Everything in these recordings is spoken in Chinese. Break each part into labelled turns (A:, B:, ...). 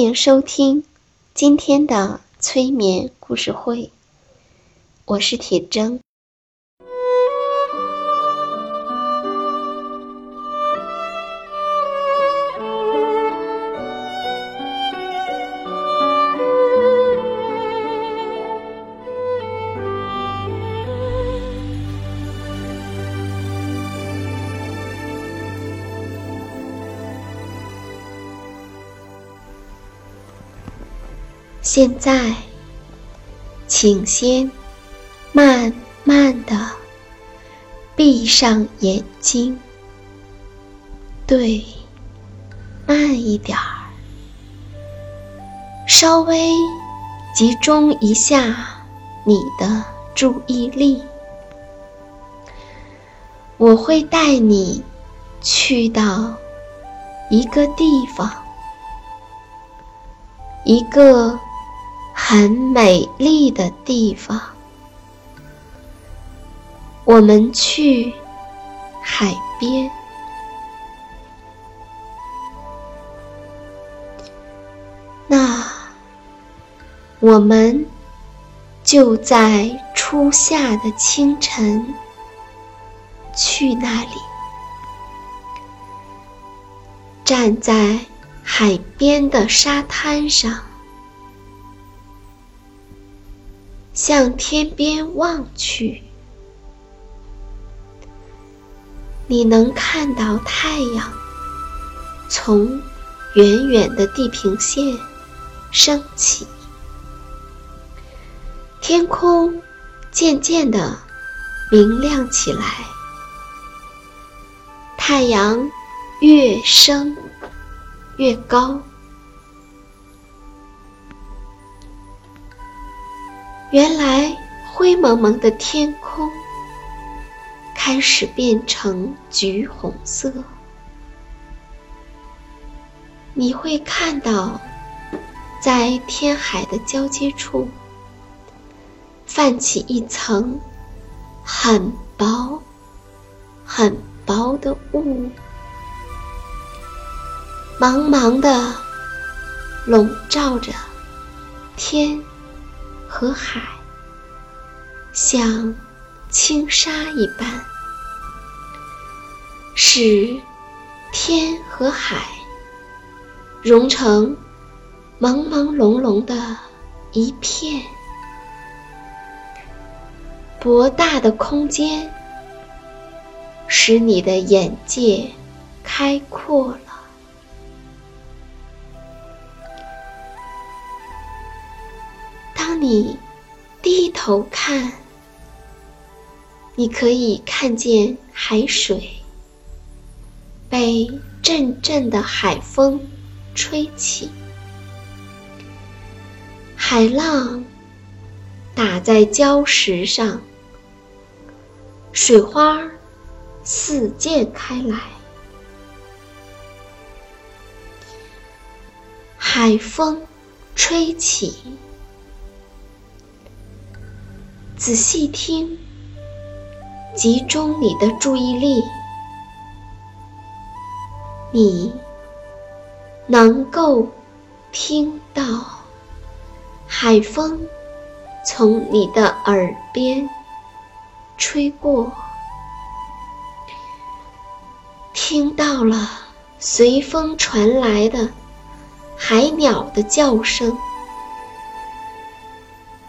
A: 欢迎收听今天的催眠故事会，我是铁铮。现在，请先慢慢的闭上眼睛，对，慢一点儿，稍微集中一下你的注意力。我会带你去到一个地方，一个。很美丽的地方，我们去海边。那我们就在初夏的清晨去那里，站在海边的沙滩上。向天边望去，你能看到太阳从远远的地平线升起，天空渐渐的明亮起来，太阳越升越高。原来灰蒙蒙的天空开始变成橘红色，你会看到，在天海的交接处泛起一层很薄、很薄的雾，茫茫的笼罩着天。和海像轻纱一般，使天和海融成朦朦胧胧的一片。博大的空间使你的眼界开阔了。当你低头看，你可以看见海水被阵阵的海风吹起，海浪打在礁石上，水花四溅开来，海风吹起。仔细听，集中你的注意力，你能够听到海风从你的耳边吹过，听到了随风传来的海鸟的叫声，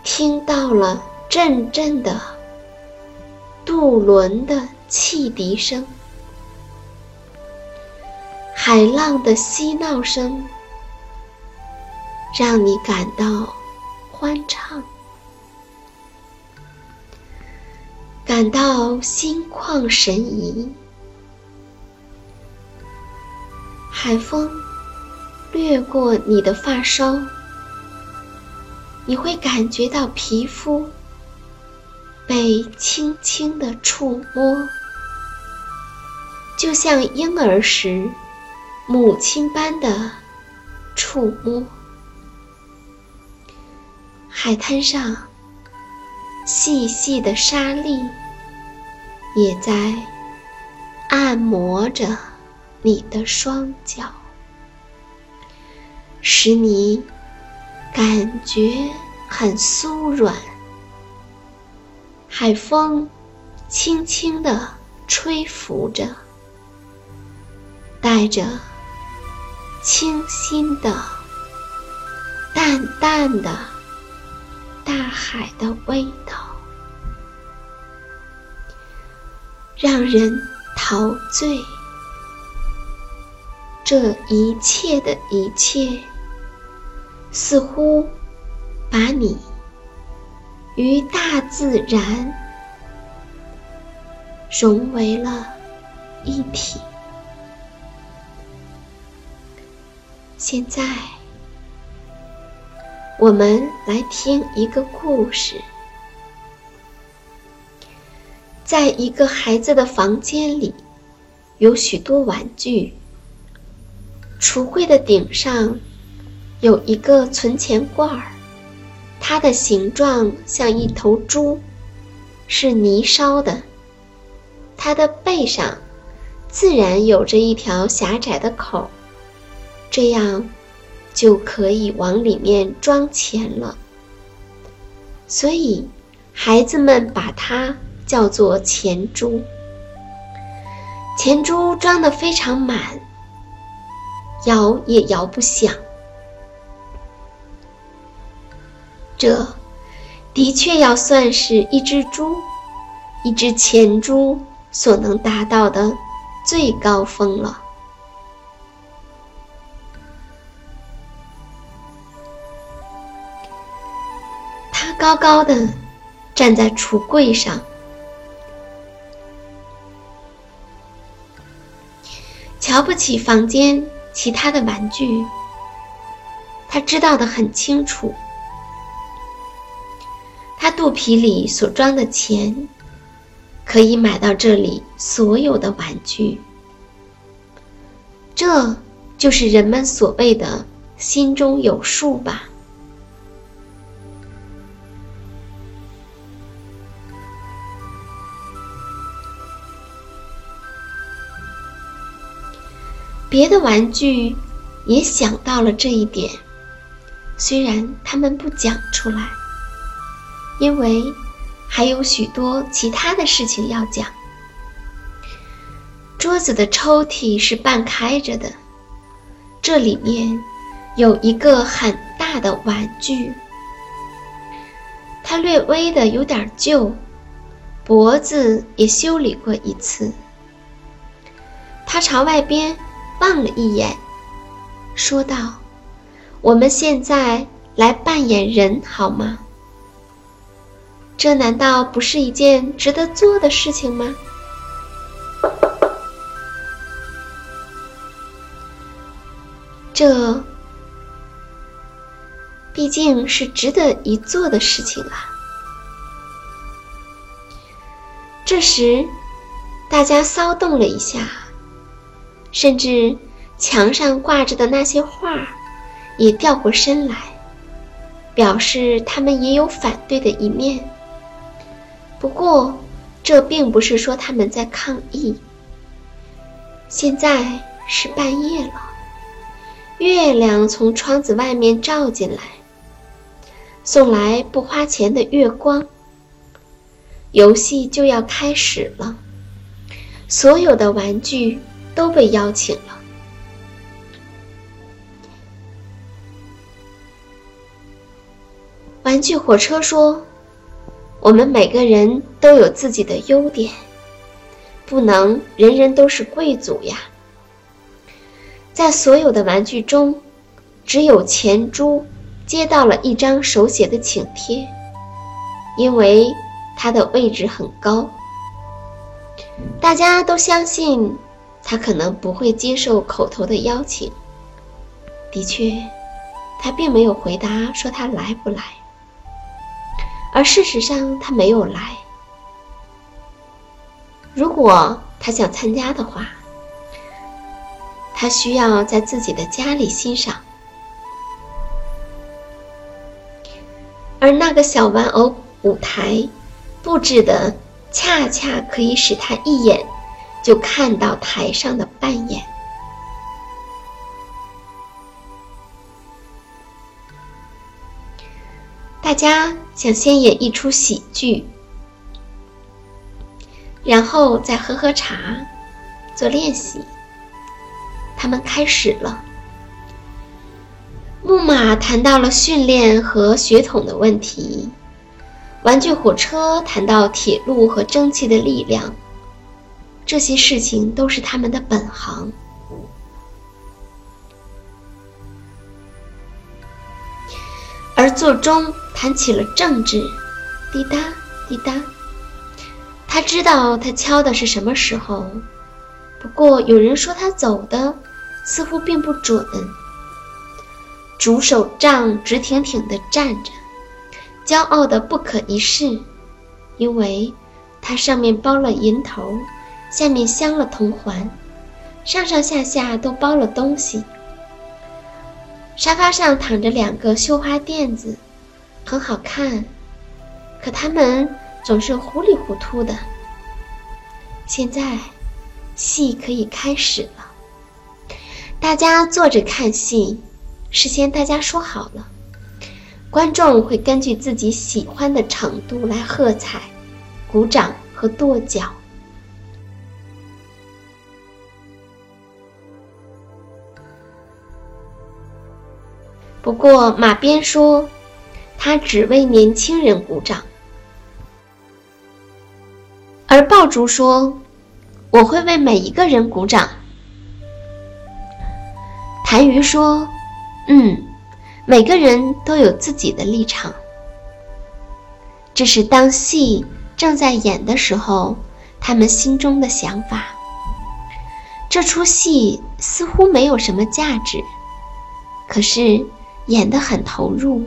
A: 听到了阵阵的渡轮的汽笛声。海浪的嬉闹声，让你感到欢畅，感到心旷神怡。海风掠过你的发梢，你会感觉到皮肤被轻轻的触摸，就像婴儿时。母亲般的触摸，海滩上细细的沙粒也在按摩着你的双脚，使你感觉很酥软。海风轻轻地吹拂着，带着。清新的、淡淡的大海的味道，让人陶醉。这一切的一切，似乎把你与大自然融为了一体。现在，我们来听一个故事。在一个孩子的房间里，有许多玩具。橱柜的顶上有一个存钱罐儿，它的形状像一头猪，是泥烧的。它的背上自然有着一条狭窄的口。这样就可以往里面装钱了，所以孩子们把它叫做钱珠。钱珠装的非常满，摇也摇不响。这的确要算是一只猪，一只前猪所能达到的最高峰了。高高的站在橱柜上，瞧不起房间其他的玩具。他知道的很清楚，他肚皮里所装的钱，可以买到这里所有的玩具。这就是人们所谓的心中有数吧。别的玩具也想到了这一点，虽然他们不讲出来，因为还有许多其他的事情要讲。桌子的抽屉是半开着的，这里面有一个很大的玩具，它略微的有点旧，脖子也修理过一次。他朝外边。望了一眼，说道：“我们现在来扮演人好吗？这难道不是一件值得做的事情吗？这毕竟是值得一做的事情啊！”这时，大家骚动了一下。甚至墙上挂着的那些画也掉过身来，表示他们也有反对的一面。不过，这并不是说他们在抗议。现在是半夜了，月亮从窗子外面照进来，送来不花钱的月光。游戏就要开始了，所有的玩具都被邀请了。玩具火车说：“我们每个人都有自己的优点，不能人人都是贵族呀。”在所有的玩具中，只有钱珠接到了一张手写的请帖，因为。他的位置很高，大家都相信他可能不会接受口头的邀请。的确，他并没有回答说他来不来，而事实上他没有来。如果他想参加的话，他需要在自己的家里欣赏，而那个小玩偶舞台。布置的恰恰可以使他一眼就看到台上的扮演。大家想先演一出喜剧，然后再喝喝茶，做练习。他们开始了。木马谈到了训练和血统的问题。玩具火车谈到铁路和蒸汽的力量，这些事情都是他们的本行。而座钟谈起了政治，滴答滴答。他知道他敲的是什么时候，不过有人说他走的似乎并不准。主手杖直挺挺地站着。骄傲的不可一世，因为它上面包了银头，下面镶了铜环，上上下下都包了东西。沙发上躺着两个绣花垫子，很好看，可他们总是糊里糊涂的。现在，戏可以开始了。大家坐着看戏，事先大家说好了。观众会根据自己喜欢的程度来喝彩、鼓掌和跺脚。不过马鞭说，他只为年轻人鼓掌；而爆竹说，我会为每一个人鼓掌。痰盂说，嗯。每个人都有自己的立场，这是当戏正在演的时候，他们心中的想法。这出戏似乎没有什么价值，可是演得很投入，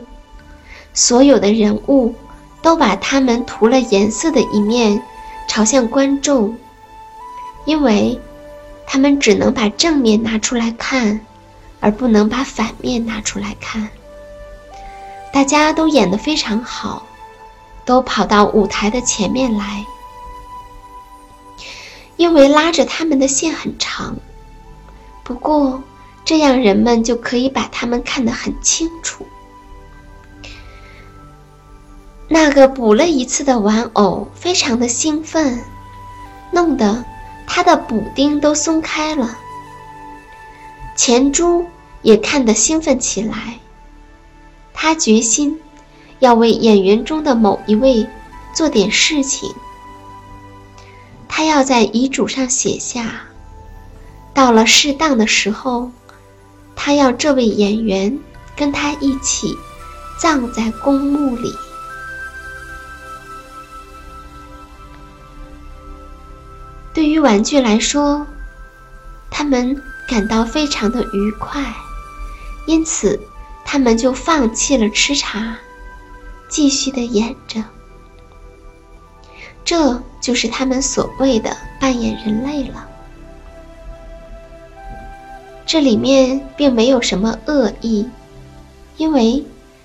A: 所有的人物都把他们涂了颜色的一面朝向观众，因为他们只能把正面拿出来看。而不能把反面拿出来看。大家都演得非常好，都跑到舞台的前面来，因为拉着他们的线很长。不过这样人们就可以把他们看得很清楚。那个补了一次的玩偶非常的兴奋，弄得他的补丁都松开了。钱珠。也看得兴奋起来。他决心要为演员中的某一位做点事情。他要在遗嘱上写下，到了适当的时候，他要这位演员跟他一起葬在公墓里。对于玩具来说，他们感到非常的愉快。因此，他们就放弃了吃茶，继续的演着。这就是他们所谓的扮演人类了。这里面并没有什么恶意，因为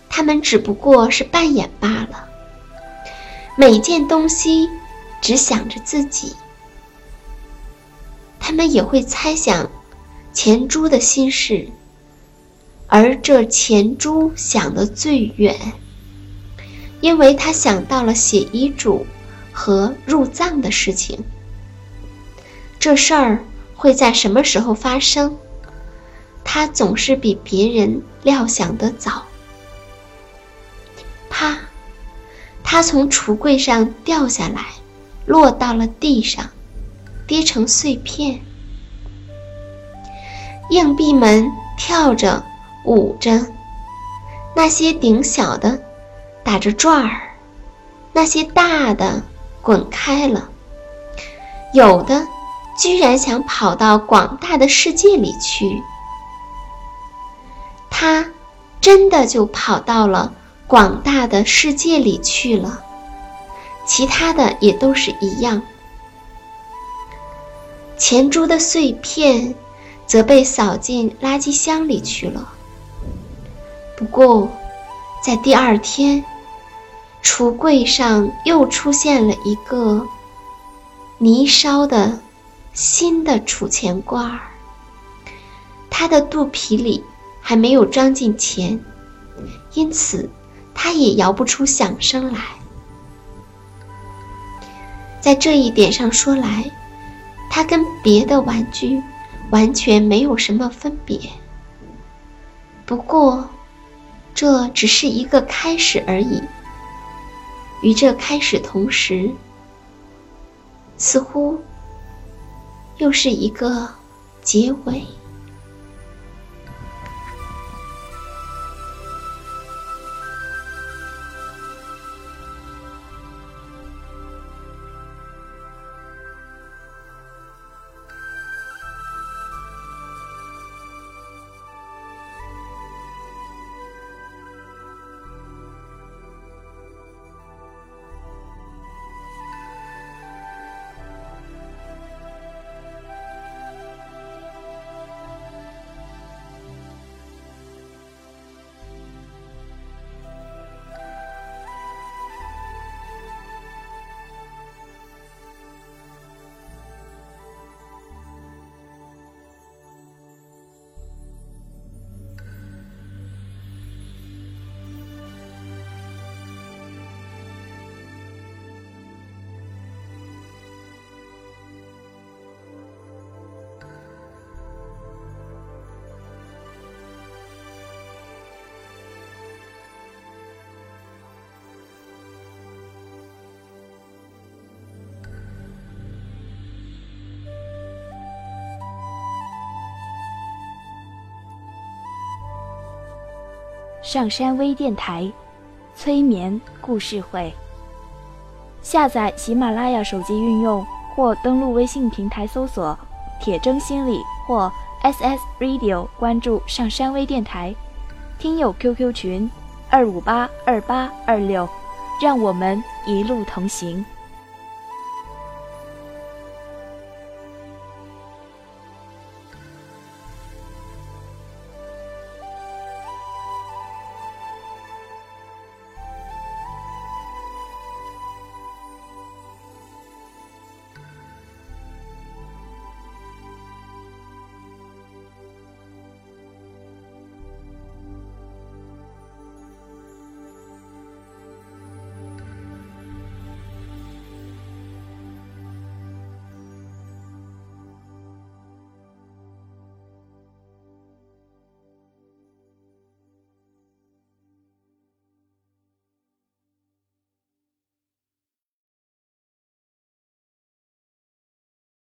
A: 他们只不过是扮演罢了。每件东西只想着自己，他们也会猜想钱珠的心事。而这钱珠想得最远，因为他想到了写遗嘱和入葬的事情。这事儿会在什么时候发生？他总是比别人料想得早。啪！他从橱柜上掉下来，落到了地上，跌成碎片。硬币们跳着，舞着，那些顶小的打着转儿，那些大的滚开了，有的居然想跑到广大的世界里去。他真的就跑到了广大的世界里去了，其他的也都是一样。钱珠的碎片则被扫进垃圾箱里去了。不过，在第二天，橱柜上又出现了一个泥烧的新的储钱罐儿，它的肚皮里。还没有装进钱，因此它也摇不出响声来。在这一点上说来，它跟别的玩具完全没有什么分别。不过，这只是一个开始而已。与这开始同时，似乎又是一个结尾。
B: 上山微电台，催眠故事会。下载喜马拉雅手机应用或登录微信平台搜索“铁铮心理”或 “SS Radio”，关注上山微电台。听友 QQ 群：二五八二八二六，让我们一路同行。